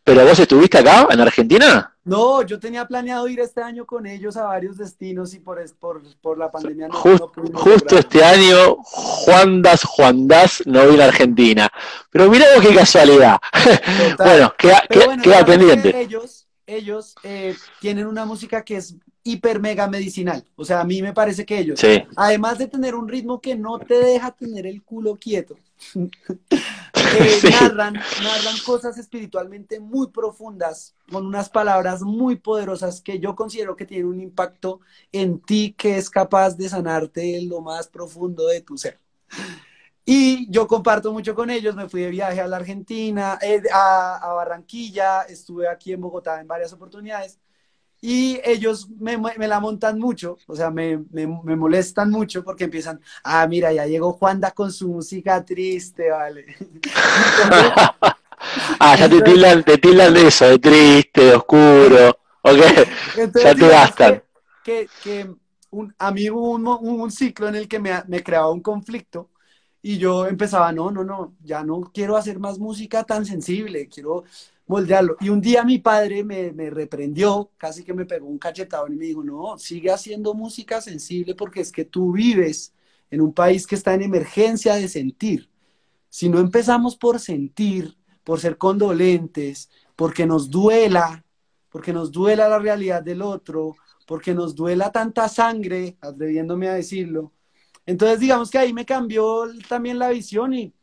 ¿Pero vos estuviste acá, en Argentina? No, yo tenía planeado ir este año con ellos a varios destinos y por, por, por la pandemia no, Justo este año, Juan Das, Juan Das no vino a Argentina. Pero mirá qué casualidad. bueno, queda, queda, pendiente. Ellos, ellos eh, tienen una música que es hiper mega medicinal. O sea, a mí me parece que ellos, además de tener un ritmo que no te deja tener el culo quieto, eh, narran, narran cosas espiritualmente muy profundas, con unas palabras muy poderosas que yo considero que tienen un impacto en ti que es capaz de sanarte en lo más profundo de tu ser. Y yo comparto mucho con ellos, me fui de viaje a la Argentina, eh, a, a Barranquilla, estuve aquí en Bogotá en varias oportunidades y ellos me, me, la montan mucho, o sea, me, me, molestan mucho porque empiezan, ah, mira, ya llegó Juanda con su música triste, vale. ah, ya te tildan, te tildan de eso, de triste, de oscuro, ok, ya te gastan. Que, que, un, a mí hubo un, un, ciclo en el que me, me creaba un conflicto y yo empezaba, no, no, no, ya no quiero hacer más música tan sensible, quiero moldearlo. Y un día mi padre me, me, reprendió, casi que me pegó un cachetado y me dijo, no, sigue haciendo música sensible porque es que tú vives en un país que está en emergencia de sentir. Si no empezamos por sentir, por ser condolentes, porque nos duela, porque nos duela la realidad del otro, porque nos duela tanta sangre, atreviéndome a decirlo. Entonces digamos que ahí me cambió también la visión y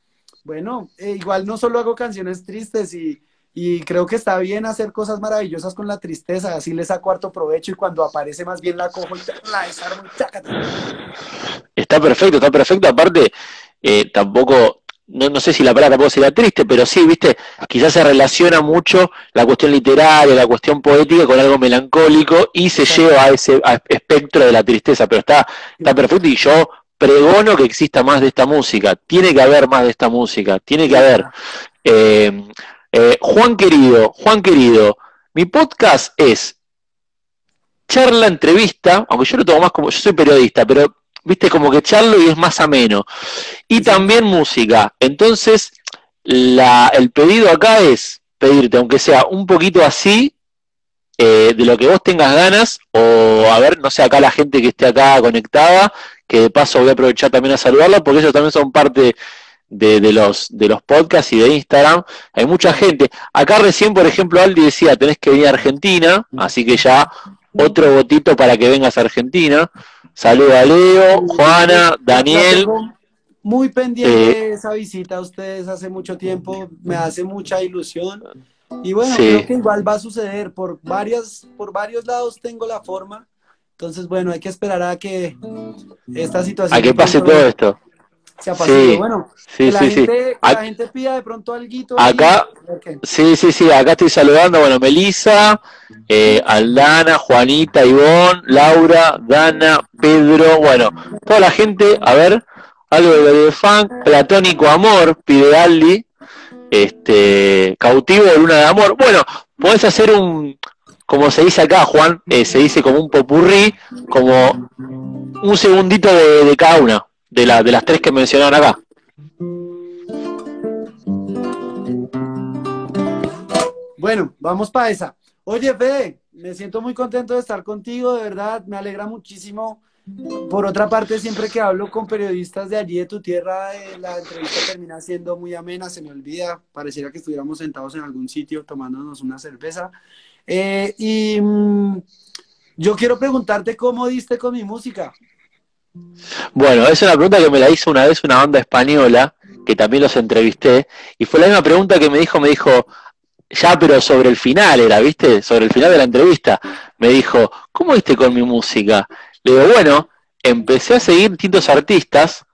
bueno, eh, igual no solo hago canciones tristes y, y creo que está bien hacer cosas maravillosas con la tristeza, así le saco harto provecho y cuando aparece más bien la cojo y la desarmo Está perfecto, está perfecto. Aparte, eh, tampoco, no, no, sé si la palabra puede ser triste, pero sí, viste, quizás se relaciona mucho la cuestión literaria, la cuestión poética con algo melancólico y se lleva a ese espectro de la tristeza, pero está, está perfecto y yo pregono que exista más de esta música, tiene que haber más de esta música, tiene que haber. Eh, eh, Juan querido, Juan querido, mi podcast es charla, entrevista, aunque yo lo tomo más como, yo soy periodista, pero viste como que charlo y es más ameno. Y también música. Entonces, la, el pedido acá es pedirte, aunque sea un poquito así, eh, de lo que vos tengas ganas, o a ver, no sé, acá la gente que esté acá conectada, que de paso voy a aprovechar también a saludarla, porque ellos también son parte de, de, los, de los podcasts y de Instagram. Hay mucha gente. Acá recién, por ejemplo, Aldi decía, tenés que venir a Argentina, así que ya otro votito para que vengas a Argentina. Saludos a Leo, Juana, Daniel. Muy pendiente eh, de esa visita a ustedes hace mucho tiempo, me hace mucha ilusión. Y bueno, creo que igual va a suceder. Por, varias, por varios lados tengo la forma. Entonces, bueno, hay que esperar a que esta situación... A que pase todo esto. Se sí, bueno, sí, la, gente, la gente pida de pronto algo. Acá, sí, sí, sí, acá estoy saludando, bueno, Melisa, eh, Aldana, Juanita, Ivonne, Laura, Dana, Pedro, bueno, toda la gente, a ver, algo de fan, Platónico Amor, pide Aldi, este, cautivo de luna de amor. Bueno, podés hacer un, como se dice acá, Juan, eh, se dice como un popurrí, como un segundito de, cada una, de, la, de las tres que mencionaron acá. Bueno, vamos para esa. Oye, Fede, me siento muy contento de estar contigo, de verdad, me alegra muchísimo por otra parte, siempre que hablo con periodistas de allí, de tu tierra, eh, la entrevista termina siendo muy amena, se me olvida, pareciera que estuviéramos sentados en algún sitio tomándonos una cerveza. Eh, y mm, yo quiero preguntarte cómo diste con mi música. Bueno, es una pregunta que me la hizo una vez una banda española, que también los entrevisté, y fue la misma pregunta que me dijo, me dijo, ya pero sobre el final era, ¿viste? Sobre el final de la entrevista, me dijo, ¿cómo diste con mi música? Le digo, bueno, empecé a seguir distintos artistas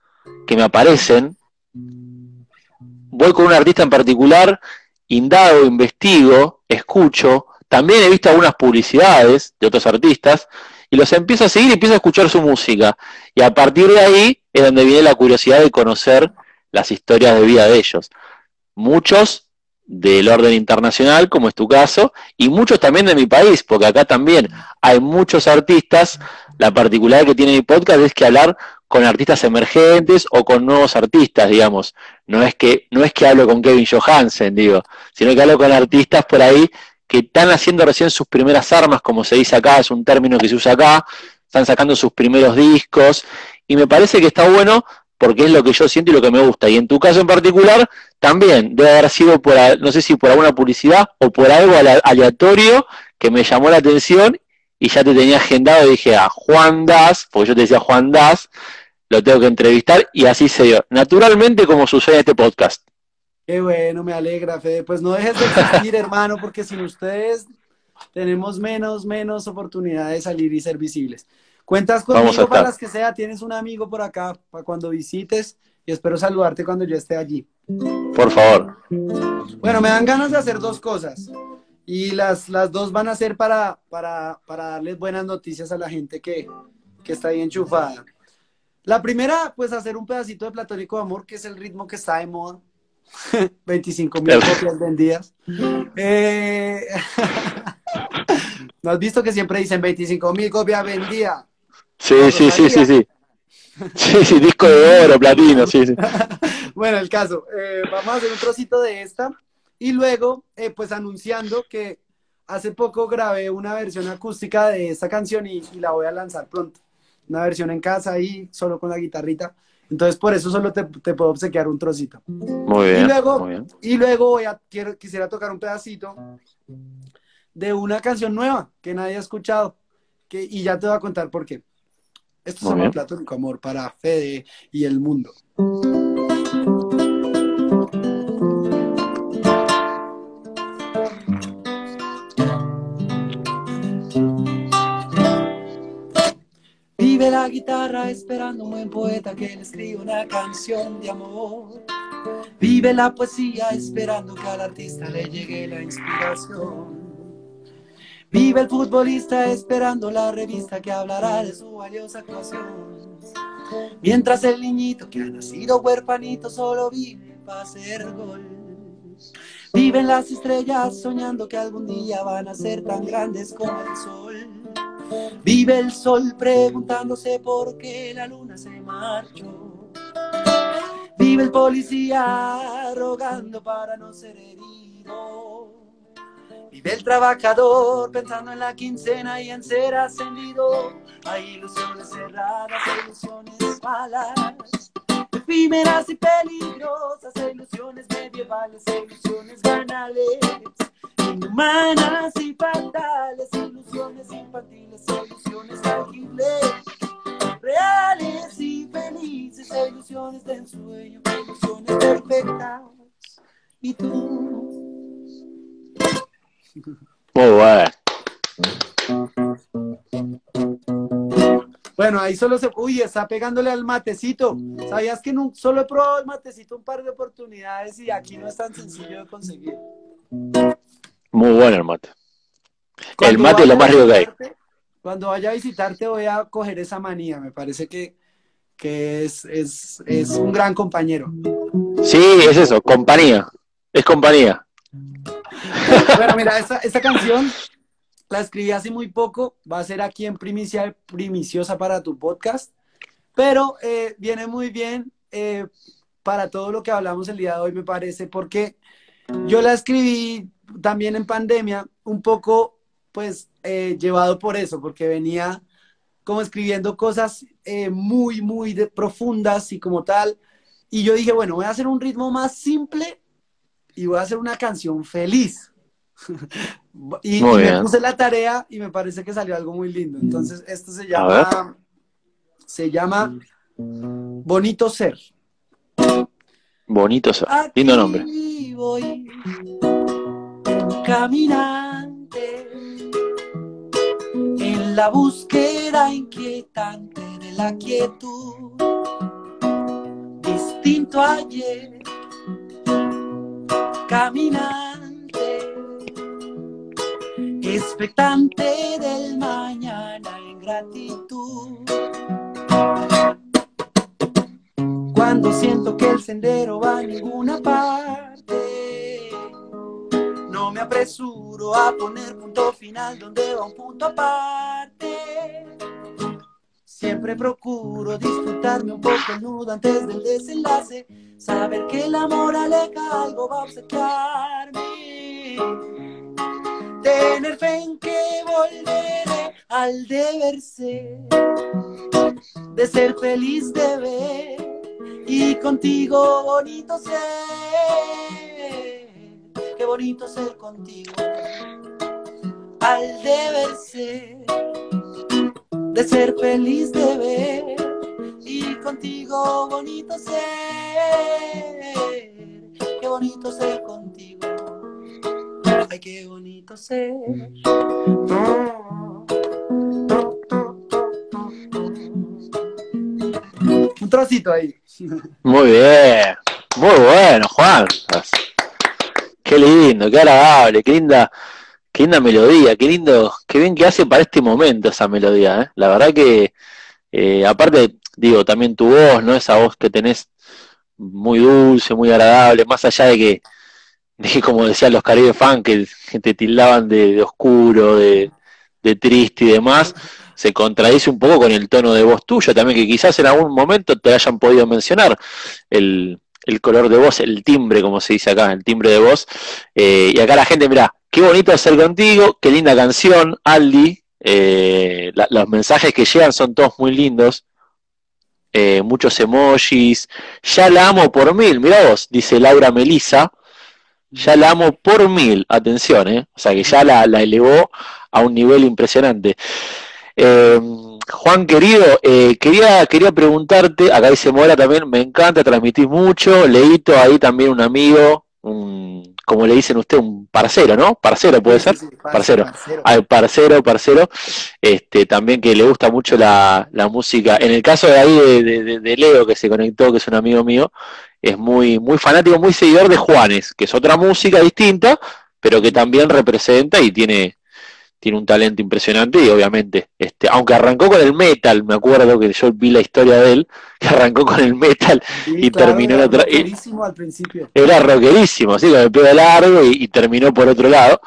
que me aparecen. Voy con un artista en particular, indago, investigo, escucho. También he visto algunas publicidades de otros artistas y los empiezo a seguir y empiezo a escuchar su música. Y a partir de ahí es donde viene la curiosidad de conocer las historias de vida de ellos. Muchos del orden internacional, como es tu caso, y muchos también de mi país, porque acá también hay muchos artistas. La particularidad que tiene mi podcast es que hablar con artistas emergentes o con nuevos artistas, digamos. No es que, no es que hablo con Kevin Johansen, digo, sino que hablo con artistas por ahí que están haciendo recién sus primeras armas, como se dice acá, es un término que se usa acá, están sacando sus primeros discos, y me parece que está bueno porque es lo que yo siento y lo que me gusta. Y en tu caso en particular, también debe haber sido por, no sé si por alguna publicidad o por algo aleatorio que me llamó la atención y ya te tenía agendado y dije ah, Juan Das, porque yo te decía Juan Das, lo tengo que entrevistar y así se dio. Naturalmente como sucede en este podcast. Qué bueno, me alegra, Fede. Pues no dejes de existir, hermano, porque sin ustedes tenemos menos, menos oportunidad de salir y ser visibles. Cuentas conmigo para las que sea, tienes un amigo por acá para cuando visites y espero saludarte cuando yo esté allí. Por favor. Bueno, me dan ganas de hacer dos cosas y las, las dos van a ser para, para, darles buenas noticias a la gente que, está ahí enchufada. La primera, pues hacer un pedacito de Platónico de Amor, que es el ritmo que está de moda. 25 mil copias vendidas. Eh, ¿No has visto que siempre dicen 25 mil copias vendidas? Sí, sí, sí, sí, sí. Sí, sí, disco de oro, platino, sí, sí. bueno, el caso, eh, vamos a hacer un trocito de esta y luego, eh, pues anunciando que hace poco grabé una versión acústica de esta canción y, la voy a lanzar pronto. Una versión en casa ahí, solo con la guitarrita. Entonces, por eso solo te, puedo obsequiar un trocito. Muy bien. Y luego, muy bien. Y luego voy a, quiero, quisiera tocar un pedacito de una canción nueva que nadie ha escuchado. Que, y ya te voy a contar por qué. Esto es un platónico amor para Fede y el mundo. La guitarra esperando un buen poeta que le escriba una canción de amor. Vive la poesía esperando que al artista le llegue la inspiración. Vive el futbolista esperando la revista que hablará de su valiosa actuación. Mientras el niñito que ha nacido huérfanito solo vive para hacer gol. Viven las estrellas soñando que algún día van a ser tan grandes como el sol. Vive el sol preguntándose por qué la luna se marchó. Vive el policía rogando para no ser herido. Vive el trabajador pensando en la quincena y en ser ascendido. Hay ilusiones cerradas, ilusiones malas. efímeras y peligrosas, ilusiones medievales, ilusiones banales, inhumanas y fatales, ilusiones infantiles, ilusiones tangibles, reales y felices, ilusiones de ensueño, ilusiones perfectas. ¿Y tú? Bueno. Bueno, ahí solo se. Uy, está pegándole al matecito. ¿Sabías que no, solo he probado el matecito un par de oportunidades y aquí no es tan sencillo de conseguir? Muy bueno el mate. el mate es lo más rico que hay. Cuando vaya a visitarte voy a coger esa manía. Me parece que, que es, es, es un gran compañero. Sí, es eso, compañía. Es compañía. Bueno, mira, esta, esta canción la escribí hace muy poco, va a ser aquí en primicia, primiciosa para tu podcast, pero eh, viene muy bien eh, para todo lo que hablamos el día de hoy, me parece, porque yo la escribí también en pandemia, un poco, pues, eh, llevado por eso, porque venía como escribiendo cosas eh, muy, muy de- profundas y como tal, y yo dije, bueno, voy a hacer un ritmo más simple y voy a hacer una canción feliz. y, me puse la tarea y me parece que salió algo muy lindo. Entonces, esto se llama, se llama Bonito Ser. Bonito, eso. lindo nombre. Voy, caminante, en la búsqueda inquietante de la quietud, distinto ayer, caminante, expectante del mañana en gratitud. Cuando siento que el sendero va a ninguna parte, apresuro a poner punto final donde va un punto aparte. Siempre procuro disfrutarme un poco nudo antes del desenlace, saber que el amor aleja algo va a obsequiarme. Tener fe en que volveré al deber ser, de ser feliz de ver y contigo bonito ser. Qué bonito ser contigo. Al deber ser, de ser feliz de ver y contigo bonito ser. Qué bonito ser contigo. Ay, qué bonito ser. Un trocito ahí. Muy bien. Muy bueno, Juan. Qué lindo, qué agradable, qué linda, qué linda melodía, qué lindo, qué bien que hace para este momento esa melodía, ¿eh? La verdad que, eh, aparte, digo, también tu voz, ¿no? Esa voz que tenés muy dulce, muy agradable, más allá de que, de que como decían los Caribe Fan, que, te tildaban de, de oscuro, de, de triste y demás, se contradice un poco con el tono de voz tuyo también, que quizás en algún momento te hayan podido mencionar el, el color de voz, el timbre, como se dice acá, el timbre de voz. Eh, y acá la gente, mira, qué bonito hacer contigo, qué linda canción, Aldi. eh, los mensajes que llegan son todos muy lindos. eh, muchos emojis. Ya la amo por mil, mira vos, dice Laura Melisa. Ya la amo por mil, atención, ¿eh? O sea que ya la, la elevó a un nivel impresionante. Juan querido, eh, quería, quería preguntarte, acá dice Mora también, me encanta, transmitís mucho, Leito ahí también un amigo, un, como le dicen usted, un parcero, ¿no? Parcero puede ser. Sí, Parcero. parcero. Al parcero, parcero, este, también que le gusta mucho la, la música. En el caso de ahí de- de Leo, que se conectó, que es un amigo mío, es muy, muy fanático, muy seguidor de Juanes, que es otra música distinta, pero que también representa y tiene, tiene un talento impresionante y obviamente, este, aunque arrancó con el metal, me acuerdo que yo vi la historia de él, que arrancó con el metal, Sí, y claro, terminó era en otra- y- rockerísimo al principio. era rockerísimo, así con el pelo largo y, y terminó por otro lado,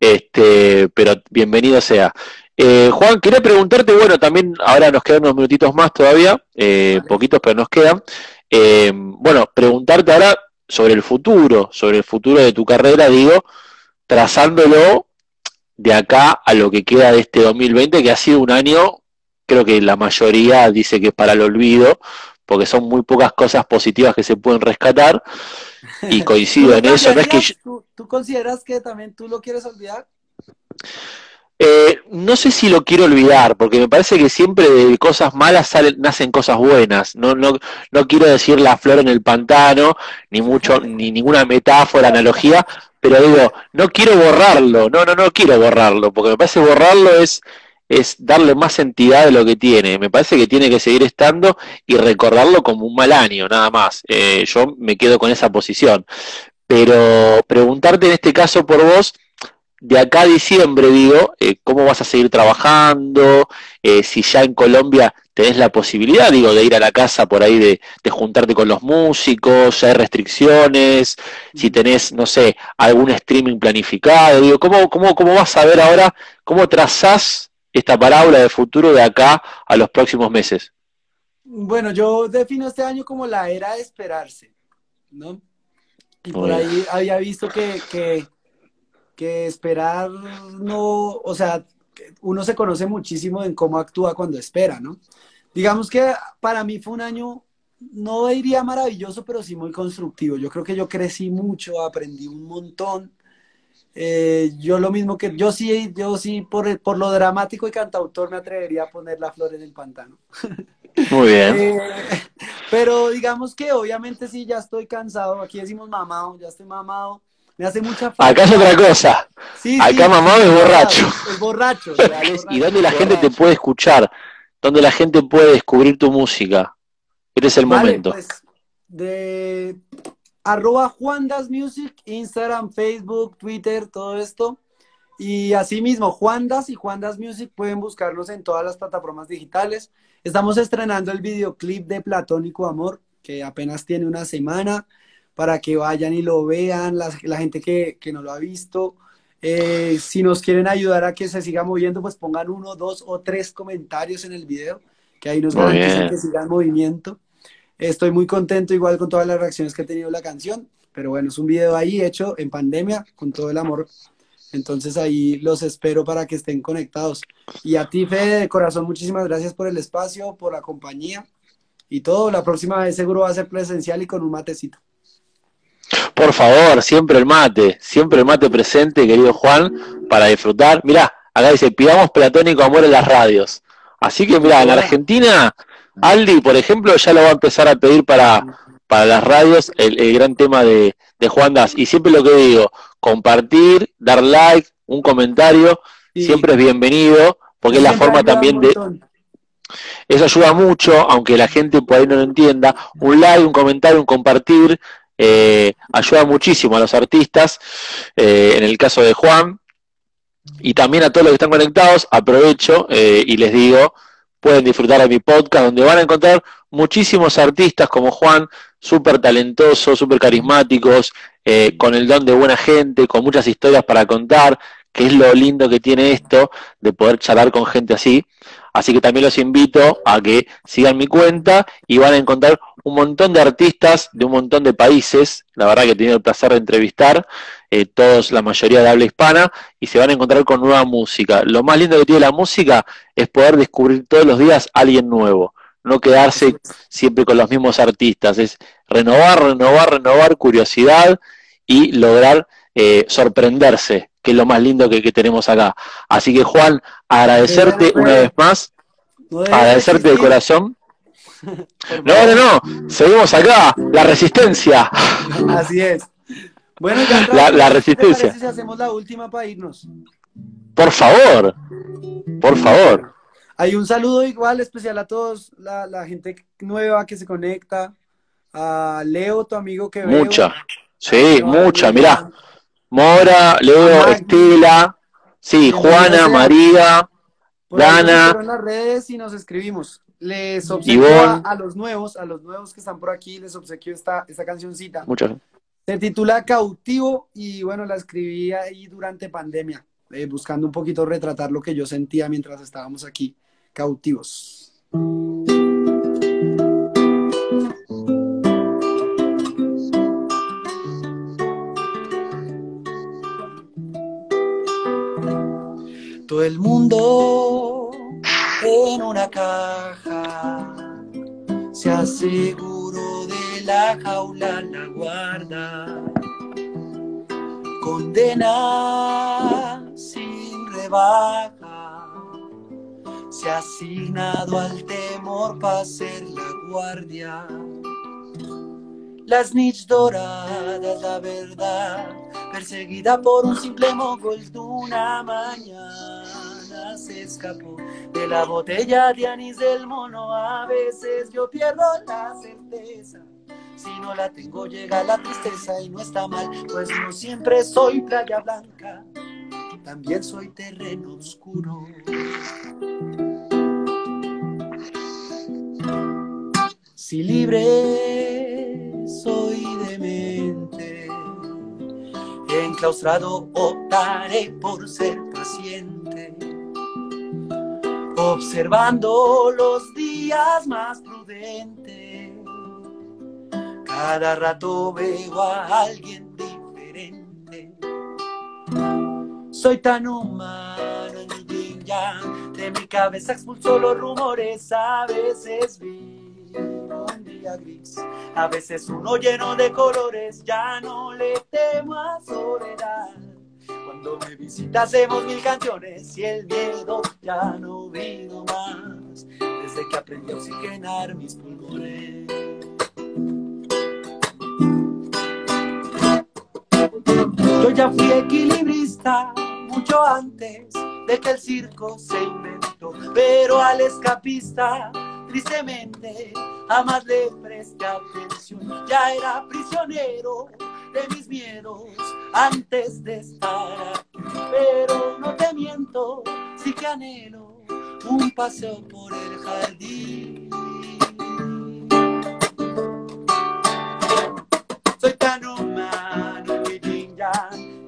este, pero bienvenido sea. Eh, Juan, quería preguntarte, bueno, también ahora nos quedan unos minutitos más todavía, eh, Vale. poquitos pero nos quedan. Eh, bueno, preguntarte ahora sobre el futuro, sobre el futuro de tu carrera, digo, trazándolo de acá a lo que queda de este 2020, que ha sido un año, creo que la mayoría dice que es para el olvido, porque son muy pocas cosas positivas que se pueden rescatar, y coincido en eso. No es que ¿Tú, ¿Tú consideras que también tú lo quieres olvidar? Eh, no sé si lo quiero olvidar, porque me parece que siempre de cosas malas salen, nacen cosas buenas. No, no, no quiero decir la flor en el pantano, ni mucho, ni ninguna metáfora, analogía, pero digo, no quiero borrarlo, no, no, no quiero borrarlo, porque me parece borrarlo es, es darle más entidad de lo que tiene. Me parece que tiene que seguir estando y recordarlo como un mal año, nada más. Eh, yo me quedo con esa posición. Pero preguntarte en este caso por vos, de acá a diciembre, digo, eh, cómo vas a seguir trabajando, eh, si ya en Colombia tenés la posibilidad, digo, de ir a la casa por ahí, de, de juntarte con los músicos, hay restricciones, si tenés, no sé, algún streaming planificado, digo, ¿cómo, cómo, cómo vas a ver ahora, cómo trazás esta parábola de futuro de acá a los próximos meses? Bueno, yo defino este año como la era de esperarse, ¿no? Y por ahí había visto que, que que esperar no, o sea, uno se conoce muchísimo en cómo actúa cuando espera, ¿no? Digamos que para mí fue un año, no diría maravilloso, pero sí muy constructivo. Yo creo que yo crecí mucho, aprendí un montón. Eh, yo lo mismo que, yo sí, yo sí, por, por lo dramático y cantautor me atrevería a poner la flor en el pantano. Muy bien. Eh, pero digamos que obviamente sí, ya estoy cansado. Aquí decimos mamado, ya estoy mamado me hace mucha falta. Acá es otra cosa. Sí, Acá sí, mamado es borracho. Es borracho. ¿Y dónde la gente te puede escuchar? ¿Dónde la gente puede descubrir tu música? Este es el Vale, momento. pues, de arroba Juan Das Music, Instagram, Facebook, Twitter, todo esto. Y asimismo, Juan Das y Juan Das Music pueden buscarnos en todas las plataformas digitales. Estamos estrenando el videoclip de Platónico Amor, que apenas tiene una semana para que vayan y lo vean, la, la gente que, que, no lo ha visto. Eh, si nos quieren ayudar a que se siga moviendo, pues pongan uno, dos o tres comentarios en el video, que ahí nos garantizan que siga en movimiento. Estoy muy contento igual con todas las reacciones que ha tenido la canción, pero bueno, es un video ahí hecho en pandemia con todo el amor. Entonces ahí los espero para que estén conectados. Y a ti, Fede, de corazón, muchísimas gracias por el espacio, por la compañía y todo. La próxima vez seguro va a ser presencial y con un matecito. Por favor, siempre el mate, siempre el mate presente, querido Juan, para disfrutar. Mirá, acá dice, pidamos platónico amor en las radios. Así que mirá, en Argentina, Aldi, por ejemplo, ya lo va a empezar a pedir para, para las radios el, el gran tema de, de, Juan Das. Y siempre lo que digo, compartir, dar like, un comentario, sí. siempre es bienvenido, porque es la forma también de... Eso ayuda mucho, aunque la gente por ahí no lo entienda. Un like, un comentario, un compartir, eh, ayuda muchísimo a los artistas, eh, en el caso de Juan, y también a todos los que están conectados, aprovecho eh, y les digo, pueden disfrutar de mi podcast, donde van a encontrar muchísimos artistas como Juan, súper talentosos, súper carismáticos, eh, con el don de buena gente, con muchas historias para contar, que es lo lindo que tiene esto, de poder charlar con gente así. Así que también los invito a que sigan mi cuenta y van a encontrar un montón de artistas de un montón de países. La verdad que he tenido el placer de entrevistar, eh, todos, la mayoría de habla hispana, y se van a encontrar con nueva música. Lo más lindo que tiene la música es poder descubrir todos los días a alguien nuevo. No quedarse siempre con los mismos artistas. Es renovar, renovar, renovar, curiosidad y lograr eh, sorprenderse que es lo más lindo que, que, tenemos acá. Así que Juan, agradecerte una vez más, agradecerte de corazón. No, no, no, seguimos acá, la resistencia. Así es. Bueno, ya la, la resistencia. Si hacemos la última para irnos? Por favor, por favor. Hay un saludo igual especial a todos, la, la gente nueva que se conecta, a Leo, tu amigo que veo. Mucha, sí, mucha, mirá. Mora, Leo, Estela, sí, Juana, María, Dana. En las redes y nos escribimos. Les obsequio a, a, los nuevos, a los nuevos que están por aquí, les obsequio esta, esta cancioncita. Muchas. Se titula Cautivo y bueno, la escribí ahí durante pandemia, eh, buscando un poquito retratar lo que yo sentía mientras estábamos aquí, cautivos. El mundo en una caja se aseguró de la jaula la guarda. Condena sin rebaja, se ha asignado al temor para ser la guardia. Las niches doradas, la verdad, perseguida por un simple mogol de una mañana se escapó de la botella de anís del mono. A veces yo pierdo la certeza. Si no la tengo llega la tristeza y no está mal, pues no siempre soy playa blanca, también soy terreno oscuro. Si libre soy de mente, enclaustrado optaré por ser paciente, observando los días más prudentes. Cada rato veo a alguien diferente. Soy tan humano en mi yang, de mi cabeza expulso los rumores, a veces vivo un día gris, a veces uno lleno de colores, ya no le temo a soledad. Cuando me visita hacemos mil canciones y el miedo ya no vino más, desde que aprendí a oxigenar mis pulmones. Yo ya fui equilibrista mucho antes de que el circo se inventó, pero al escapista, tristemente, jamás le presté atención. Ya era prisionero de mis miedos antes de estar pero no te miento, sí que anhelo un paseo por el jardín. Soy tan humano mi yin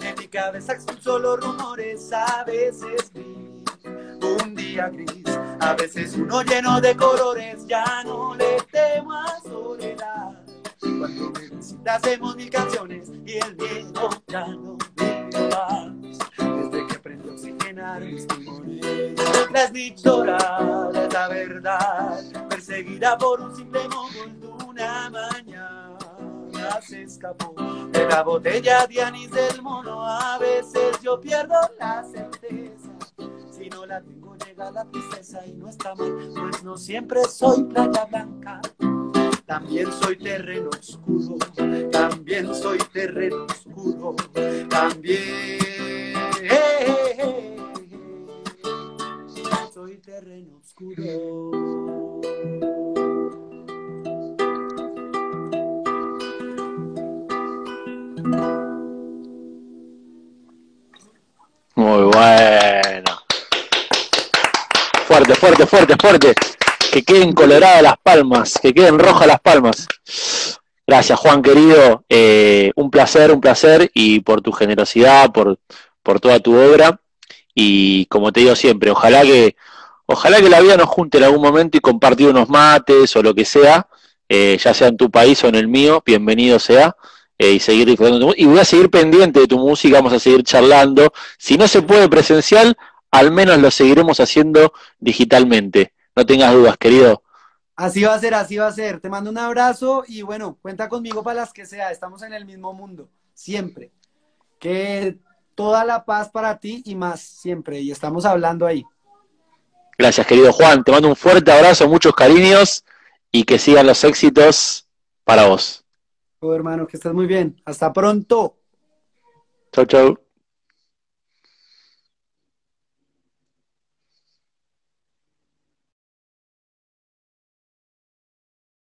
en mi cabeza los rumores, a veces vi un día gris, a veces uno lleno de colores, ya no le temo a soledad. Cuando me visita hacemos mil canciones y el miedo ya no vive más, desde que aprendí a oxigenar mis pulmones. Las doradas, la verdad, perseguida por un simple mogol de una mañana se escapó de la botella de anís del mono. A veces yo pierdo la certeza. Si no la tengo, llega la tristeza y no está mal, pues no siempre soy playa blanca. También soy terreno oscuro, también soy terreno oscuro, también soy terreno oscuro. Muy bueno. Fuerte, fuerte, fuerte, fuerte. Que queden coloradas las palmas, que queden rojas las palmas. Gracias, Juan querido. Eh, un placer, un placer y por tu generosidad, por, por toda tu obra. Y como te digo siempre, ojalá que, ojalá que la vida nos junte en algún momento y compartir unos mates o lo que sea, eh, ya sea en tu país o en el mío, bienvenido sea. Eh, y seguir disfrutando tu. Y voy a seguir pendiente de tu música, vamos a seguir charlando. Si no se puede presencial, al menos lo seguiremos haciendo digitalmente. No tengas dudas, querido. Así va a ser, así va a ser. Te mando un abrazo y bueno, cuenta conmigo para las que sea. Estamos en el mismo mundo, siempre. Que toda la paz para ti y más, siempre. Y estamos hablando ahí. Gracias, querido Juan. Te mando un fuerte abrazo, muchos cariños y que sigan los éxitos para vos. Oh, hermano, que estés muy bien. Hasta pronto. Chau, chau.